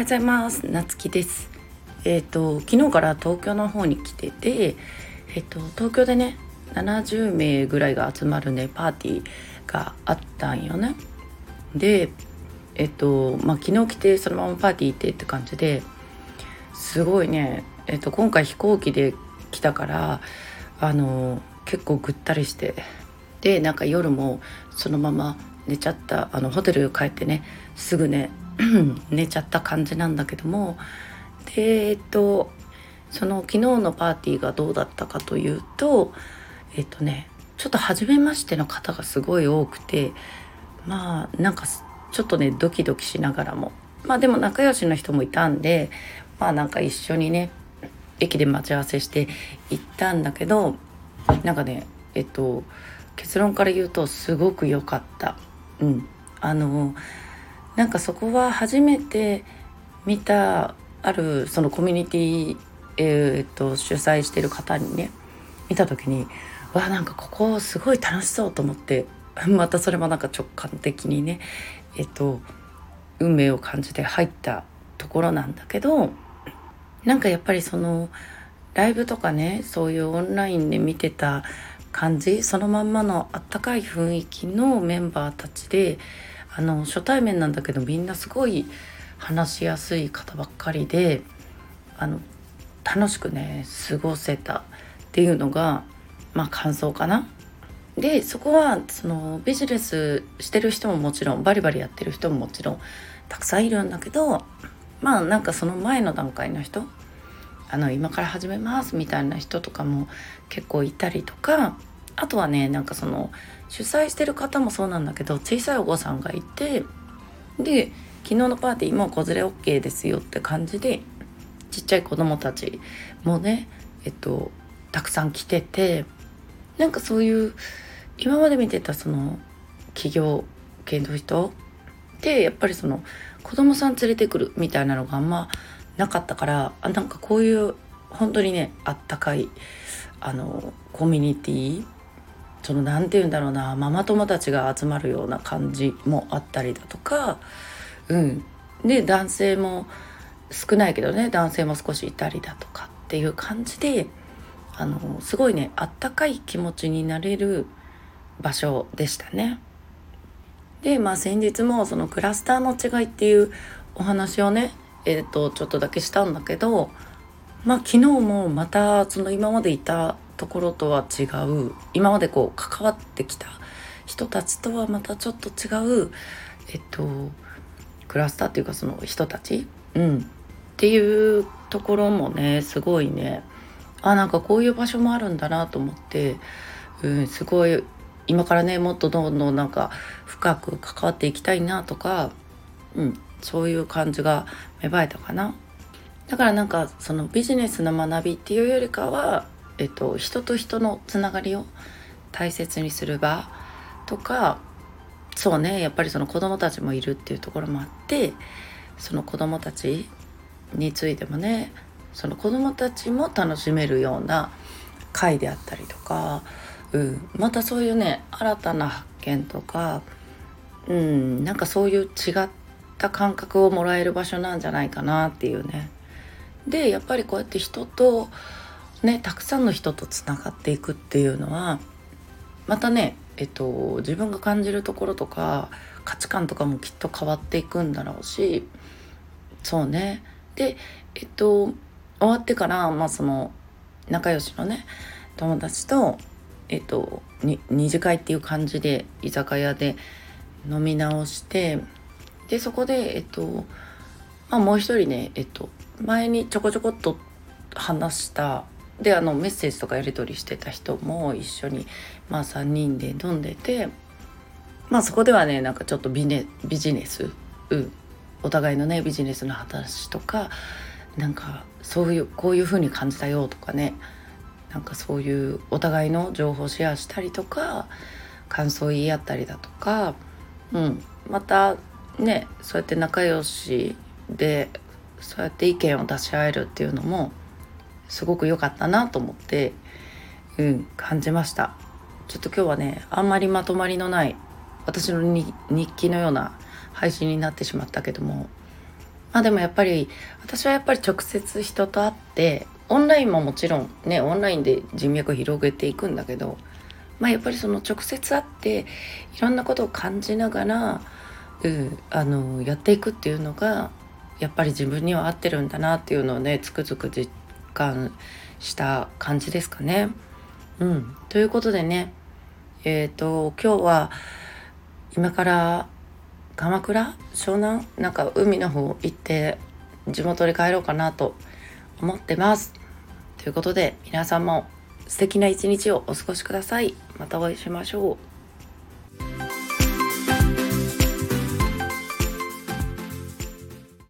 ようございます。なつきです。えっ、ー、と昨日から東京の方に来ててえっ、ー、と東京でね70名ぐらいが集まるねパーティーがあったんよね。でえっ、ー、とまあ昨日来てそのままパーティー行ってって感じですごいねえっ、と今回飛行機で来たからあの結構ぐったりしてでなんか夜もそのまま寝ちゃったあのホテル帰ってねすぐね 寝ちゃった感じなんだけどもでえっとその昨日のパーティーがどうだったかというとえっとねちょっと初めましての方がすごい多くてまあなんかちょっとねドキドキしながらもまあでも仲良しの人もいたんでまあなんか一緒にね駅で待ち合わせして行ったんだけどなんかねえっと結論から言うとすごく良かった。うん、あのなんかそこは初めて見たあるそのコミュニティ、えー、っと主催してる方にね見た時にわなんかここすごい楽しそうと思って またそれもなんか直感的にねえっと運命を感じて入ったところなんだけどなんかやっぱりそのライブとかねそういうオンラインで見てた感じそのまんまのあったかい雰囲気のメンバーたちであの初対面なんだけどみんなすごい話しやすい方ばっかりであの楽しくね過ごせたっていうのがまあ感想かな。でそこはそのビジネスしてる人ももちろんバリバリやってる人ももちろんたくさんいるんだけどまあなんかその前の段階の人あの今から始めますみたいな人とかも結構いたりとかあとはねなんかその主催してる方もそうなんだけど小さいお子さんがいてで昨日のパーティーも子連れ OK ですよって感じでちっちゃい子供たちもねえっとたくさん来ててなんかそういう今まで見てたその企業系の人ってやっぱりその子供さん連れてくるみたいなのがあんまなかったからあなんかこういう本当にねあったかいあのコミュニティその何て言うんだろうなママ友達が集まるような感じもあったりだとかうんで男性も少ないけどね男性も少しいたりだとかっていう感じであのすごいねあったかい気持ちになれる場所でしたね。でまあ先日もそのクラスターの違いっていうお話をねえっ、ー、とちょっとだけしたんだけどまあ昨日もまたその今までいたところとは違う今までこう関わってきた人たちとはまたちょっと違うえっとクラスターっていうかその人たち、うん、っていうところもねすごいね。あなんかこういう場所もあるんだなと思って、うん、すごい今からねもっとどんどんなんか深く関わっていきたいなとか、うん、そういう感じが芽生えたかな。だからなんかそのビジネスの学びっていうよりかは、えっと、人と人のつながりを大切にする場とかそうねやっぱりその子供たちもいるっていうところもあってその子供たちについてもねその子供たちも楽しめるような会であったりとか、うん、またそういうね新たな発見とか、うん、なんかそういう違った感覚をもらえる場所なんじゃないかなっていうね。でやっぱりこうやって人とねたくさんの人とつながっていくっていうのはまたねえっと自分が感じるところとか価値観とかもきっと変わっていくんだろうしそうね。でえっと終わってからまあその仲良しのね友達とえっと二次会っていう感じで居酒屋で飲み直してでそこでえっとまあもう一人ねえっと前にちょこちょこっと話したであのメッセージとかやり取りしてた人も一緒に、まあ、3人で飲んでてまあそこではねなんかちょっとビネビジネス、うん、お互いのねビジネスの話とかなんかそういうこういう風に感じたよとかねなんかそういうお互いの情報シェアしたりとか感想言い合ったりだとか、うん、またねそうやって仲良しでそうやって意見を出し合えるっていうのもすごく良かったなと思って、うん、感じました。ちょっと今日はねあんまりまとまりのない私の日記のような配信になってしまったけどもまあでもやっぱり私はやっぱり直接人と会ってオンラインももちろんねオンラインで人脈を広げていくんだけどまあやっぱりその直接会っていろんなことを感じながら、うん、あのやっていくっていうのがやっぱり自分には合ってるんだなっていうのをねつくづく実感した感じですかね。うん、ということでねえっ、ー、と今日は今から鎌倉湘南なんか海の方行って地元に帰ろうかなと思ってます。ということで皆さんも素敵な一日をお過ごしください。またお会いしましょう。